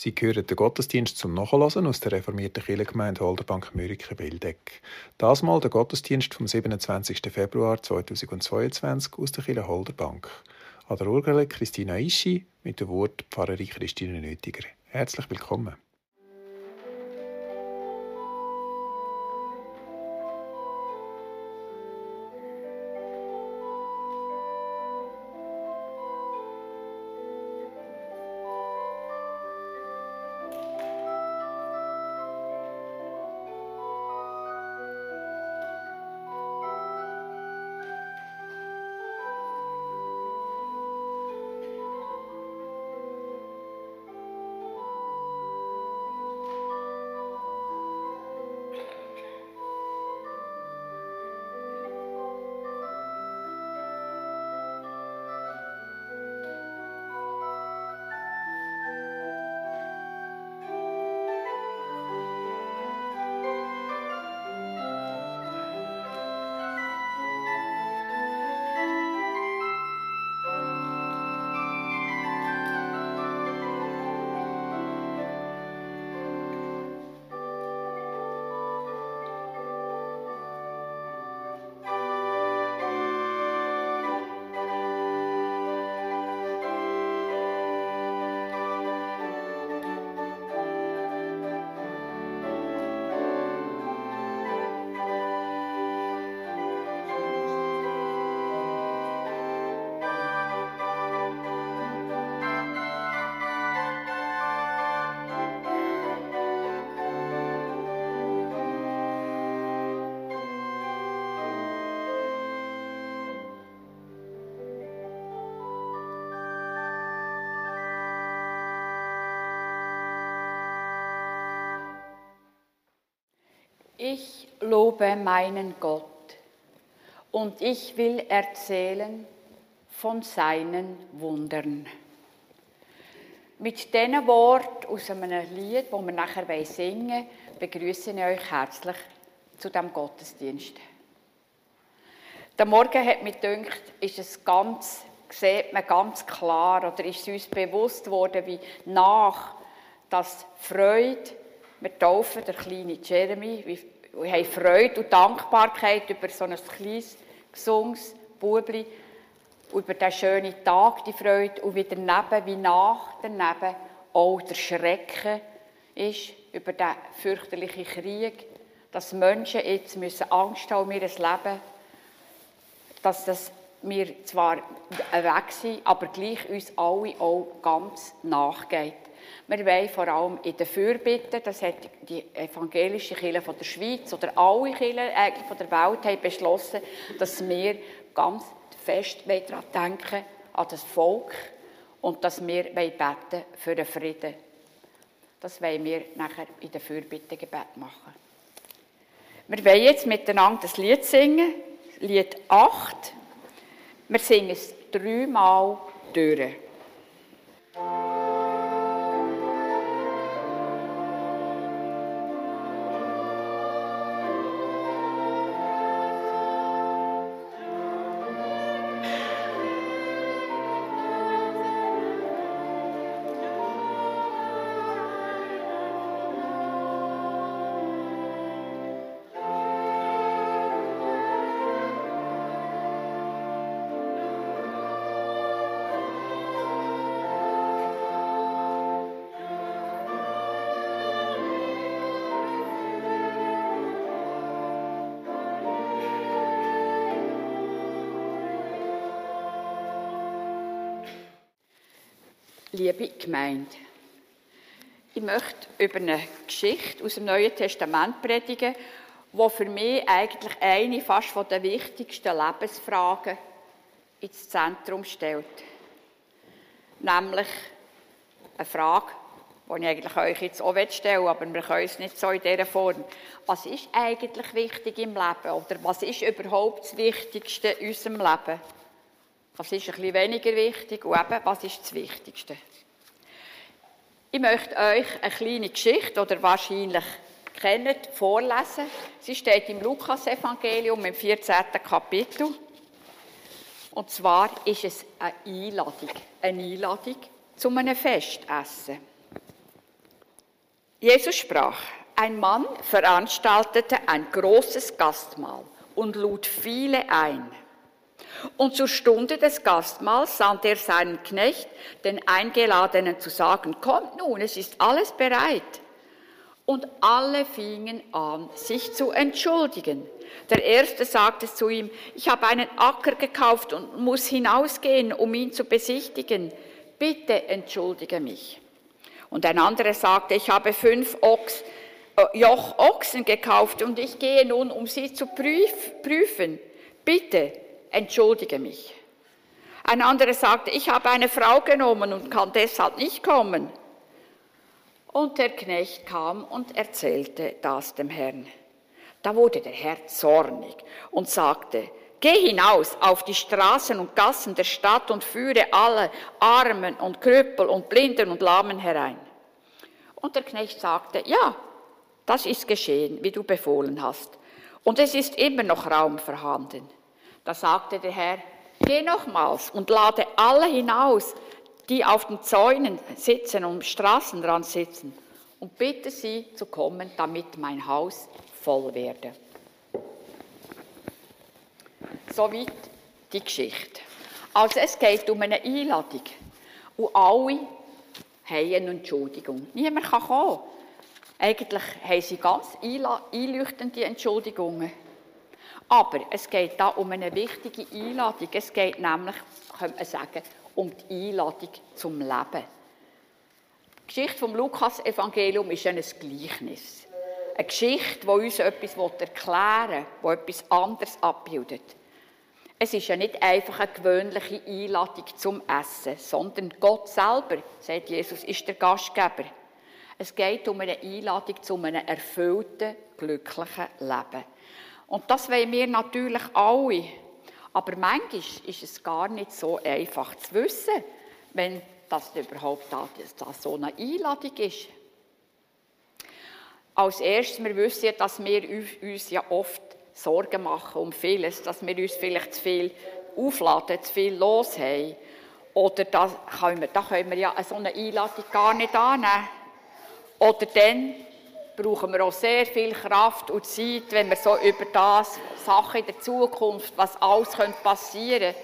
Sie hören den Gottesdienst zum Nachhören aus der reformierten Kirchengemeinde Holderbank Mürike-Wildeck. Das mal der Gottesdienst vom 27. Februar 2022 aus der Kirche Holderbank. An der Urgele Christina Ischi mit dem Wort Pfarrerin Christine Nötiger. Herzlich willkommen. Ich lobe meinen Gott und ich will erzählen von seinen Wundern. Mit diesen Worten aus einem Lied, das wir nachher singen begrüße ich euch herzlich zu dem Gottesdienst. Der Morgen hat mir gedacht, ist es ganz, sieht man ganz klar oder ist uns bewusst worden, wie nach das Freude wir taufen den kleinen Jeremy. Wir haben Freude und Dankbarkeit über so ein kleines, gesunges Bubli, über diesen schönen Tag, die Freude, und wie daneben, wie nach daneben auch der Schrecken ist über den fürchterlichen Krieg, dass Menschen jetzt müssen Angst haben um ihr Leben, dass das wir zwar weg sind, aber gleich uns alle auch ganz nachgeht. Wir wollen vor allem in der Fürbitte, das hat die evangelische Kirche von der Schweiz oder alle Kirchen eigentlich von der Welt haben beschlossen, dass wir ganz fest daran denken, an das Volk und dass wir beten für den Frieden. Das wollen wir nachher in der Fürbittegebet machen. Wir wollen jetzt miteinander das Lied singen, Lied 8. Wir singen es dreimal durch. Liebe Gemeinde. Ich möchte über eine Geschichte aus dem Neuen Testament predigen, die für mich eigentlich eine fast von der wichtigsten Lebensfragen ins Zentrum stellt. Nämlich eine Frage, die ich eigentlich euch jetzt auch stellen will, aber wir können es nicht so in dieser Form. Was ist eigentlich wichtig im Leben? Oder was ist überhaupt das Wichtigste in unserem Leben? Was ist ein bisschen weniger wichtig? Und eben, was ist das Wichtigste? Ich möchte euch eine kleine Geschichte, oder wahrscheinlich kennt, vorlesen. Sie steht im Lukas-Evangelium im 14. Kapitel. Und zwar ist es eine Einladung. Eine Einladung zu einem Festessen. Jesus sprach, ein Mann veranstaltete ein großes Gastmahl und lud viele ein. Und zur Stunde des Gastmahls sandte er seinen Knecht, den Eingeladenen, zu sagen, kommt nun, es ist alles bereit. Und alle fingen an, sich zu entschuldigen. Der erste sagte zu ihm, ich habe einen Acker gekauft und muss hinausgehen, um ihn zu besichtigen. Bitte entschuldige mich. Und ein anderer sagte, ich habe fünf Ochs, äh, Joch Ochsen gekauft und ich gehe nun, um sie zu prüfen. Bitte entschuldige mich. Ein anderer sagte, ich habe eine Frau genommen und kann deshalb nicht kommen. Und der Knecht kam und erzählte das dem Herrn. Da wurde der Herr zornig und sagte, Geh hinaus auf die Straßen und Gassen der Stadt und führe alle Armen und Krüppel und Blinden und Lahmen herein. Und der Knecht sagte, ja, das ist geschehen, wie du befohlen hast. Und es ist immer noch Raum vorhanden. Da sagte der Herr, geh nochmals und lade alle hinaus, die auf den Zäunen sitzen und am Straßenrand sitzen, und bitte sie zu kommen, damit mein Haus voll werde. Soweit die Geschichte. Also es geht um eine Einladung. Und alle haben eine Entschuldigung. Niemand kann kommen. Eigentlich haben sie ganz einleuchtende Entschuldigungen. Aber es geht da um eine wichtige Einladung. Es geht nämlich, könnte man sagen, um die Einladung zum Leben. Die Geschichte vom Lukas-Evangelium ist ein Gleichnis. Eine Geschichte, die uns etwas erklären will, die etwas anderes abbildet. Es ist ja nicht einfach eine gewöhnliche Einladung zum Essen, sondern Gott selber, sagt Jesus, ist der Gastgeber. Es geht um eine Einladung zu einem erfüllten, glücklichen Leben. Und das wollen wir natürlich alle. Aber manchmal ist es gar nicht so einfach zu wissen, wenn das überhaupt da, das so eine Einladung ist. Als erstes, wir wissen ja, dass wir uns ja oft Sorgen machen um vieles, dass wir uns vielleicht zu viel aufladen, zu viel los haben. Oder da können wir, da können wir ja so eine Einladung gar nicht annehmen. Oder dann brauchen wir auch sehr viel Kraft und Zeit, wenn wir so über das, Sachen in der Zukunft, was alles passieren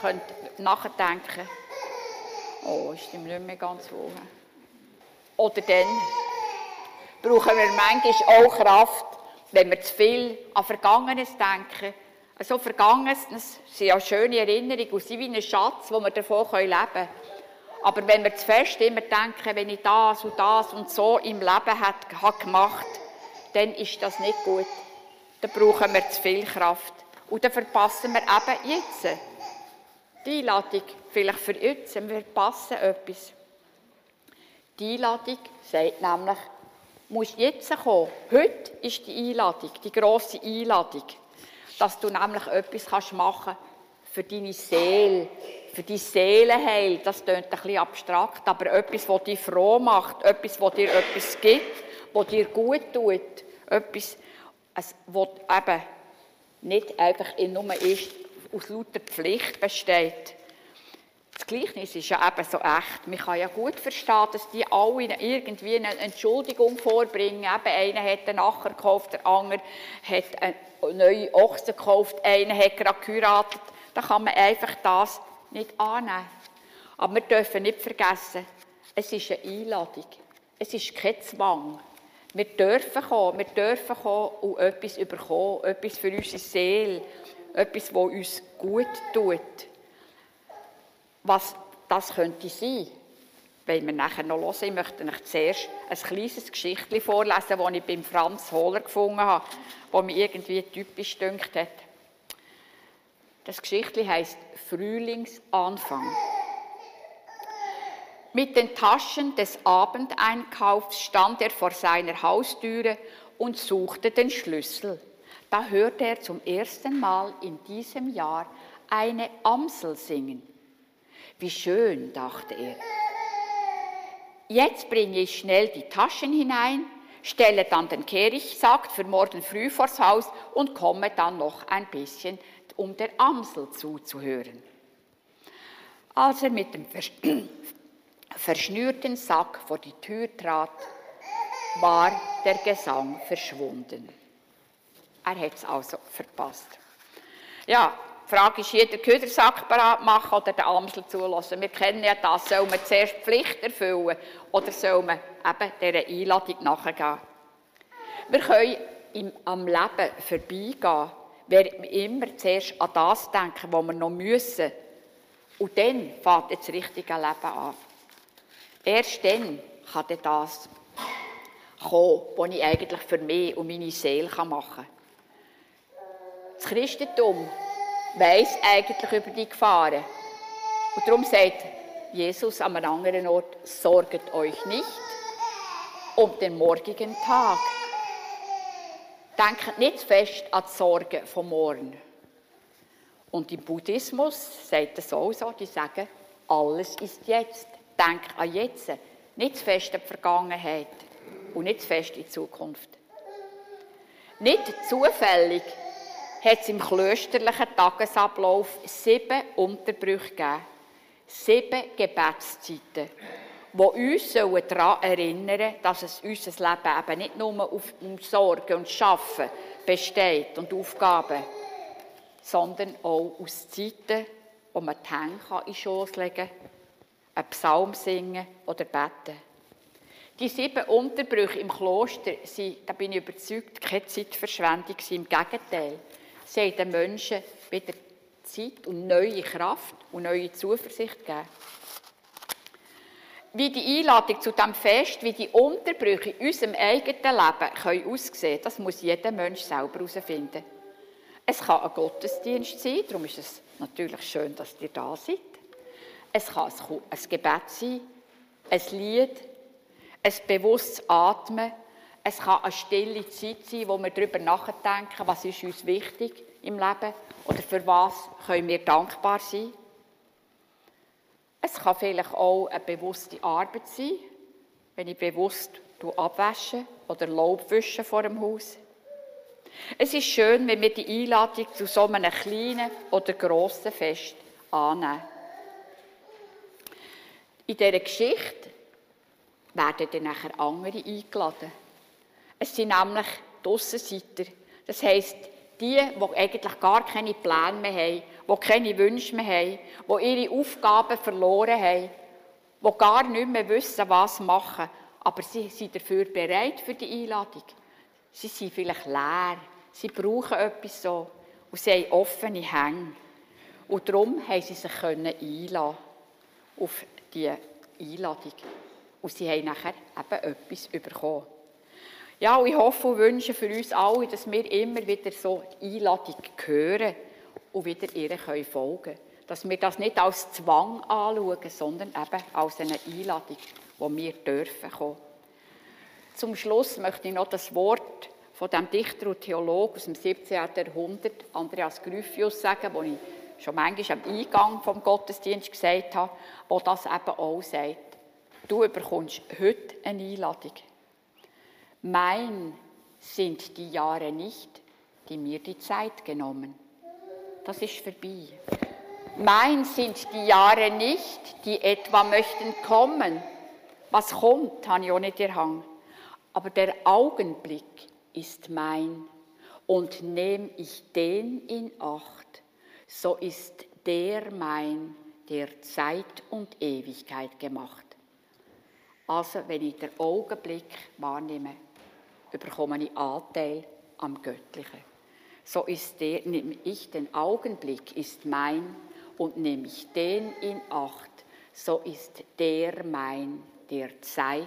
könnte, nachdenken. Oh, ist ihm nicht mehr ganz wohl. Oder dann brauchen wir manchmal auch Kraft, wenn wir zu viel an Vergangenes denken. Also Vergangenes sind ja schöne Erinnerungen und sind wie ein Schatz, wo wir davon leben können. Aber wenn wir zu fest immer denken, wenn ich das und das und so im Leben habe gemacht, dann ist das nicht gut. Dann brauchen wir zu viel Kraft. Und dann verpassen wir eben jetzt die Einladung, vielleicht für jetzt, wir verpassen etwas. Die Einladung sagt nämlich, musst jetzt kommen. Heute ist die Einladung, die grosse Einladung, dass du nämlich etwas machen kannst für deine Seele, für die Seelenheil. Das klingt ein bisschen abstrakt, aber etwas, das dich froh macht, etwas, das dir etwas gibt, das dir gut tut, etwas, was eben nicht einfach nur ist, aus lauter Pflicht besteht. Das Gleichnis ist ja eben so echt. Man kann ja gut verstehen, dass die alle irgendwie eine Entschuldigung vorbringen. Eben, einer hat einen Acher gekauft, der andere hat eine neue Ochsen gekauft, einer hat gerade geheiratet. Da kann man einfach das nicht annehmen. Aber wir dürfen nicht vergessen, es ist eine Einladung. Es ist kein Zwang. Wir dürfen kommen, wir dürfen kommen und etwas überkommen, etwas für unsere Seele, etwas, was uns gut tut was das könnte sein. Wenn wir nachher noch hören, ich möchte euch zuerst ein kleines Geschichtchen vorlesen, das ich beim Franz Hohler gefunden habe, das mir irgendwie typisch dünkt hat. Das Geschichtchen heißt Frühlingsanfang. Mit den Taschen des Abendeinkaufs stand er vor seiner Haustüre und suchte den Schlüssel. Da hörte er zum ersten Mal in diesem Jahr eine Amsel singen. Wie schön, dachte er. Jetzt bringe ich schnell die Taschen hinein, stelle dann den Kehrichtsack für morgen früh vors Haus und komme dann noch ein bisschen, um der Amsel zuzuhören. Als er mit dem verschnürten Sack vor die Tür trat, war der Gesang verschwunden. Er hat es also verpasst. Ja, die Frage ist, jeder Ködersack parat machen oder den Amsel zulassen. Wir kennen ja das. Soll man zuerst die Pflicht erfüllen oder soll man eben dieser Einladung nachgehen? Wir können im, am Leben vorbeigehen, wenn wir immer zuerst an das denken, was wir noch müssen. Und dann fängt das richtige Leben an. Erst dann kann das kommen, was ich eigentlich für mich und meine Seele machen kann. Das Christentum weiss eigentlich über die Gefahren. Und darum sagt Jesus an einem anderen Ort, sorget euch nicht um den morgigen Tag. Denkt nicht fest an die Sorgen vom Morgen. Und im Buddhismus sagt es auch so, die sagen, alles ist jetzt. Denk an jetzt, nicht zu fest an die Vergangenheit und nicht zu fest in die Zukunft. Nicht zufällig hat es im klösterlichen Tagesablauf sieben Unterbrüche gegeben. Sieben Gebetszeiten, die uns daran erinnern sollen, dass es unser Leben eben nicht nur auf Sorgen und Schaffen besteht und Aufgaben, sondern auch aus Zeiten, wo man die Hände in den Schoß legen kann, einen Psalm singen oder beten. Die sieben Unterbrüche im Kloster sind, da bin ich überzeugt, keine Zeitverschwendung. Im Gegenteil, Sie haben den Menschen wieder Zeit und neue Kraft und neue Zuversicht gegeben. Wie die Einladung zu diesem Fest, wie die Unterbrüche in unserem eigenen Leben können aussehen das muss jeder Mensch selber herausfinden. Es kann ein Gottesdienst sein, darum ist es natürlich schön, dass ihr da seid. Es kann ein Gebet sein, ein Lied, ein bewusstes Atmen, es kann eine stille Zeit sein, wo wir darüber nachdenken, was ist uns wichtig im Leben oder für was können wir dankbar sein. Es kann vielleicht auch eine bewusste Arbeit sein, wenn ich bewusst abwasche oder Laub wische vor dem Haus. Es ist schön, wenn wir die Einladung zu so einem kleinen oder grossen Fest annehmen. In dieser Geschichte werden dann nachher andere eingeladen. Es sind nämlich die Aussenseiter. Das heisst, die, die eigentlich gar keine Pläne mehr haben, die keine Wünsche mehr haben, die ihre Aufgaben verloren haben, die gar nicht mehr wissen, was machen, aber sie sind dafür bereit für die Einladung. Sie sind vielleicht leer, sie brauchen etwas so und sie haben offene Hänge. Und darum haben sie sich einladen auf diese Einladung. Und sie haben nachher eben etwas bekommen. Ja, und ich hoffe und wünsche für uns alle, dass wir immer wieder so die Einladung hören und wieder ihr folgen können. Dass wir das nicht als Zwang anschauen, sondern eben als eine Einladung, wo wir dürfen kommen. Zum Schluss möchte ich noch das Wort von dem Dichter und Theologen aus dem 17. Jahrhundert, Andreas Gryphius, sagen, das ich schon manchmal am Eingang vom Gottesdienst gesagt habe, wo das eben auch sagt. Du bekommst heute eine Einladung. Mein sind die Jahre nicht, die mir die Zeit genommen. Das ist vorbei. Mein sind die Jahre nicht, die etwa möchten kommen. Was kommt, habe ich auch nicht Hang. Aber der Augenblick ist mein. Und nehm ich den in Acht, so ist der mein, der Zeit und Ewigkeit gemacht. Also, wenn ich den Augenblick wahrnehme, bekomme ich Anteil am Göttlichen. So ist der, nehme ich den Augenblick, ist mein, und nehme ich den in Acht, so ist der mein, der Zeit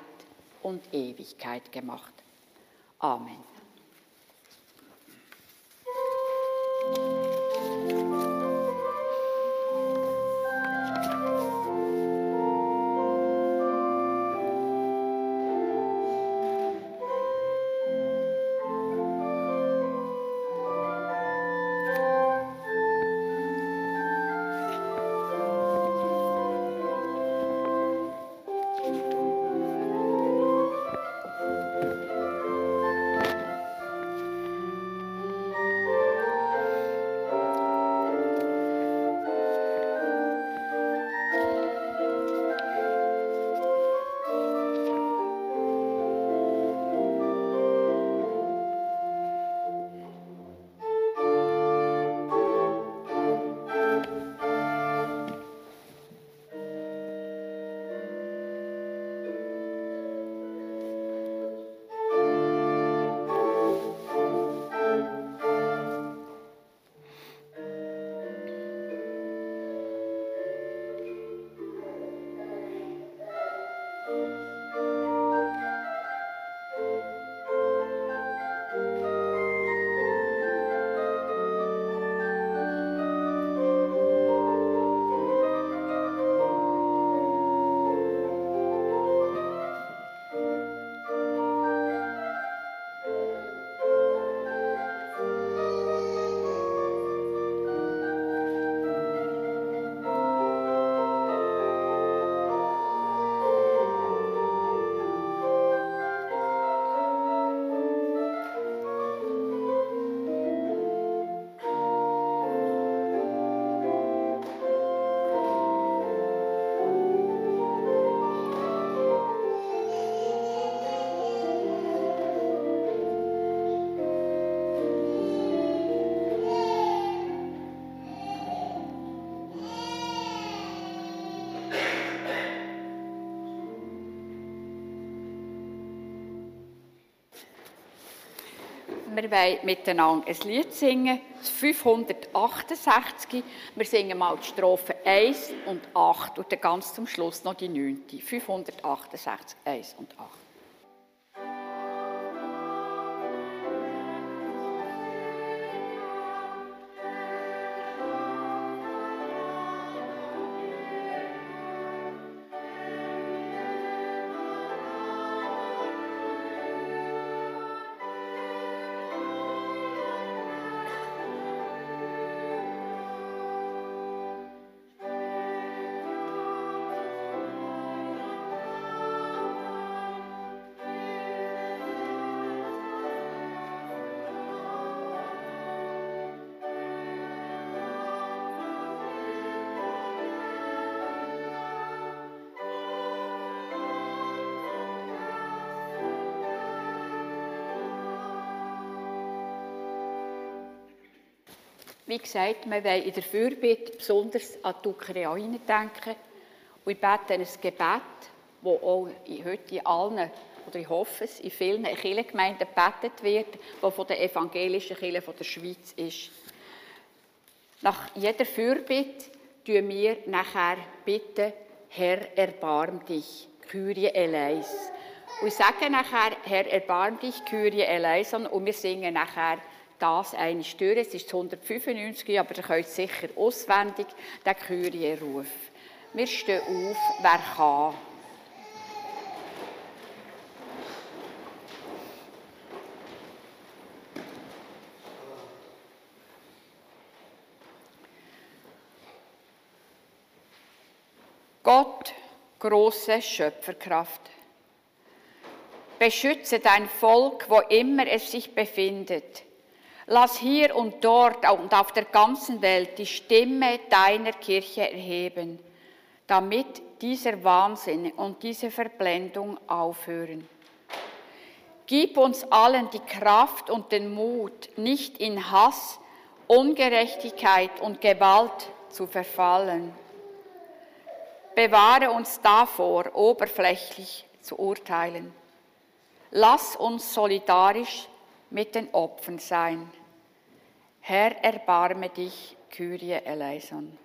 und Ewigkeit gemacht. Amen. Wir wollen miteinander ein Lied singen, das 568. Wir singen mal die Strophen 1 und 8 und dann ganz zum Schluss noch die 9. 568, 1 und 8. Wie gesagt, wir wollen in der Fürbitte besonders an die Ukraine denken. Und ich bete ein Gebet, das auch heute in allen, oder ich hoffe es, in vielen Kirchengemeinden gebetet wird, das von der evangelischen Kirche der Schweiz ist. Nach jeder Fürbitte tun wir nachher bitten, Herr, erbarm dich, Kyrie eleis. Und ich sage nachher, Herr, erbarm dich, Kyrie eleison, und wir singen nachher das eine stören. Es ist 195, aber ihr könnt sicher auswendig den Kyrie-Ruf. Wir stehen auf, wer kann. Gott, große Schöpferkraft, beschütze dein Volk, wo immer es sich befindet Lass hier und dort und auf der ganzen Welt die Stimme deiner Kirche erheben, damit dieser Wahnsinn und diese Verblendung aufhören. Gib uns allen die Kraft und den Mut, nicht in Hass, Ungerechtigkeit und Gewalt zu verfallen. Bewahre uns davor, oberflächlich zu urteilen. Lass uns solidarisch mit den Opfern sein. Herr, erbarme dich, Kyrie eleison.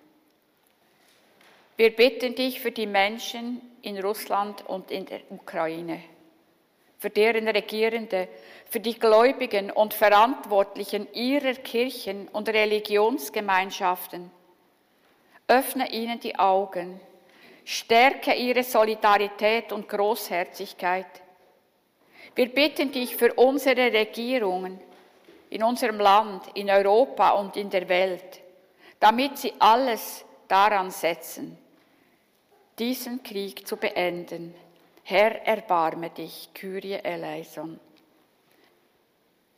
Wir bitten dich für die Menschen in Russland und in der Ukraine, für deren Regierende, für die Gläubigen und Verantwortlichen ihrer Kirchen und Religionsgemeinschaften. Öffne ihnen die Augen, stärke ihre Solidarität und Großherzigkeit. Wir bitten dich für unsere Regierungen, in unserem Land, in Europa und in der Welt, damit sie alles daran setzen, diesen Krieg zu beenden. Herr, erbarme dich, Kyrie eleison.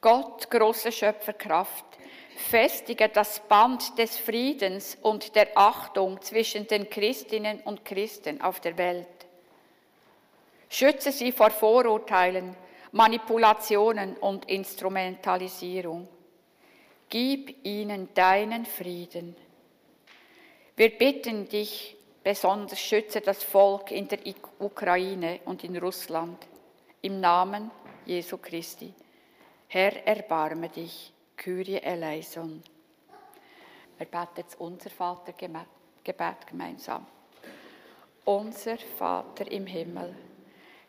Gott, große Schöpferkraft, festige das Band des Friedens und der Achtung zwischen den Christinnen und Christen auf der Welt. Schütze sie vor Vorurteilen, Manipulationen und Instrumentalisierung. Gib ihnen deinen Frieden. Wir bitten dich, besonders schütze das Volk in der Ukraine und in Russland. Im Namen Jesu Christi. Herr, erbarme dich. Kyrie eleison. Wir beten jetzt unser Vatergebet gemeinsam. Unser Vater im Himmel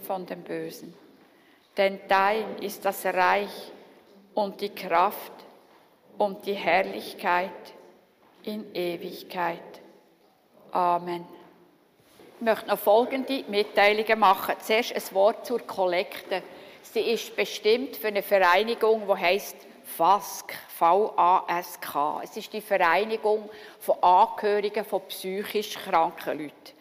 von dem Bösen. Denn dein ist das Reich und die Kraft und die Herrlichkeit in Ewigkeit. Amen. Ich möchte noch folgende Mitteilungen machen. Zuerst ein Wort zur Kollekte. Sie ist bestimmt für eine Vereinigung, die heißt FASK, V-A-S-K. Es ist die Vereinigung von Angehörigen von psychisch kranken Leuten.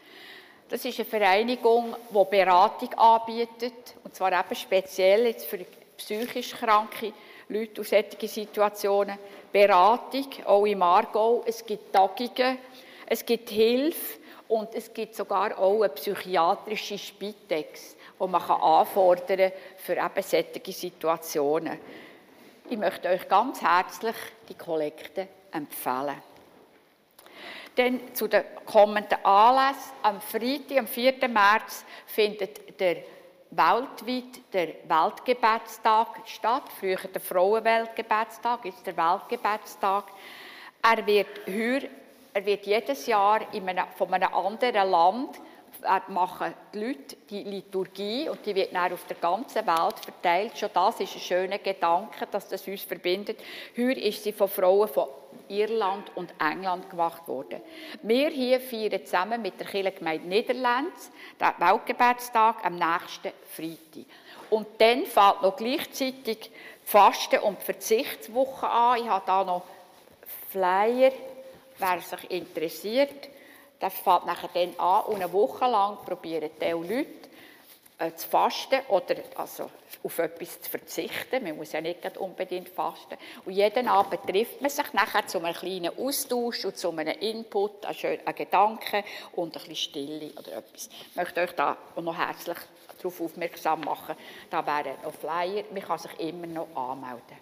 Das ist eine Vereinigung, die Beratung anbietet, und zwar eben speziell jetzt für psychisch Kranke, Leute aus solchen Situationen. Beratung, auch im Aargau. Es gibt Tagungen, es gibt Hilfe und es gibt sogar auch eine psychiatrische Spitex, die man anfordern kann für eben solche Situationen. Ich möchte euch ganz herzlich die Kollekte empfehlen. Dann zu den kommenden Anlässen. Am Freitag, am 4. März, findet der weltweit der Weltgebetstag statt. Früher der Frauenweltgebetstag, jetzt der Weltgebetstag. Er wird, heuer, er wird jedes Jahr in einem, von einem anderen Land machen die Leute die Liturgie und die wird dann auf der ganzen Welt verteilt. Schon das ist ein schöner Gedanke, dass das uns verbindet. Heuer ist sie von Frauen von Irland und England gemacht worden. Wir hier feiern zusammen mit der Kirchengemeinde Niederlands den Weltgebetstag am nächsten Freitag. Und dann fällt noch gleichzeitig die Fasten- und Verzichtswoche an. Ich habe da noch Flyer, wer sich interessiert. Das fängt nachher dann an und eine Woche lang probieren die Leute äh, zu fasten oder also auf etwas zu verzichten. Man muss ja nicht unbedingt fasten. Und jeden Abend trifft man sich nachher zu einem kleinen Austausch und zu einem Input, einen, Gedanken und ein bisschen Stille oder etwas. Ich möchte euch da noch herzlich darauf aufmerksam machen. Da wäre noch Flyer. Man kann sich immer noch anmelden.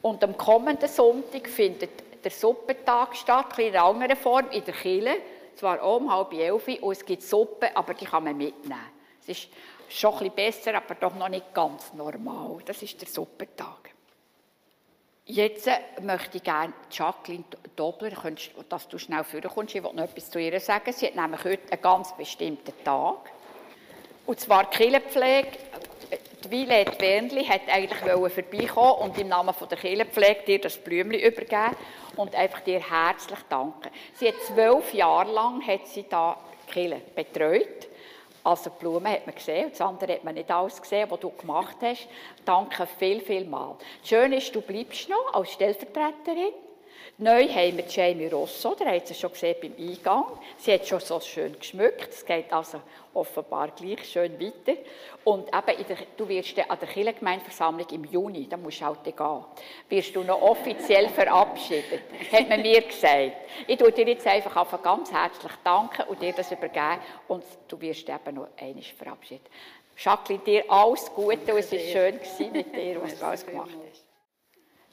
Und am kommenden Sonntag findet der Suppentag statt, in einer anderen Form, in der Kille. Zwar um halb elf und es gibt Suppe, aber die kann man mitnehmen. Es ist schon ein bisschen besser, aber doch noch nicht ganz normal. Das ist der Suppentag. Jetzt äh, möchte ich gerne Jacqueline Dobler, dass du schnell vorkommst. Ich will noch etwas zu ihr sagen. Sie hat nämlich heute einen ganz bestimmten Tag. Und zwar die Killenpflege die Violet Bernli hat eigentlich vorbeikommen und im Namen der Kirchenpflege dir das Blümchen übergeben und einfach dir herzlich danken. Sie hat zwölf Jahre lang hat sie da Kirche betreut. Also die Blumen hat man gesehen, das andere hat man nicht alles gesehen, was du gemacht hast. Danke viel, viel mal. Schön ist, du bleibst noch als Stellvertreterin. Neu haben wir Jamie Rosso, der hat sie schon gesehen beim Eingang. Sie hat schon so schön geschmückt. Es geht also offenbar gleich schön weiter. Und eben, der, du wirst an der Kirchengemeindeversammlung im Juni, da musst du halt gehen, wirst du noch offiziell verabschiedet, hat man mir gesagt. Ich tue dir jetzt einfach ganz herzlich danken und dir das übergeben und du wirst eben noch einmal verabschiedet. Jacqueline, dir alles Gute und es war schön mit dir, was du alles gemacht hast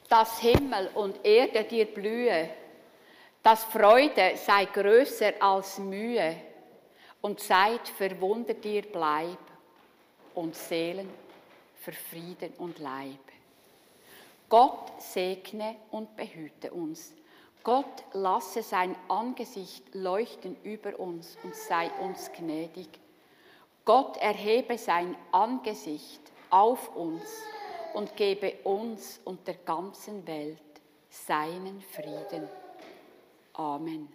dass Himmel und Erde dir blühe, dass Freude sei größer als Mühe und Zeit verwunder dir bleib und Seelen für Frieden und Leib. Gott segne und behüte uns. Gott lasse sein Angesicht leuchten über uns und sei uns gnädig. Gott erhebe sein Angesicht auf uns und gebe uns und der ganzen Welt seinen Frieden. Amen.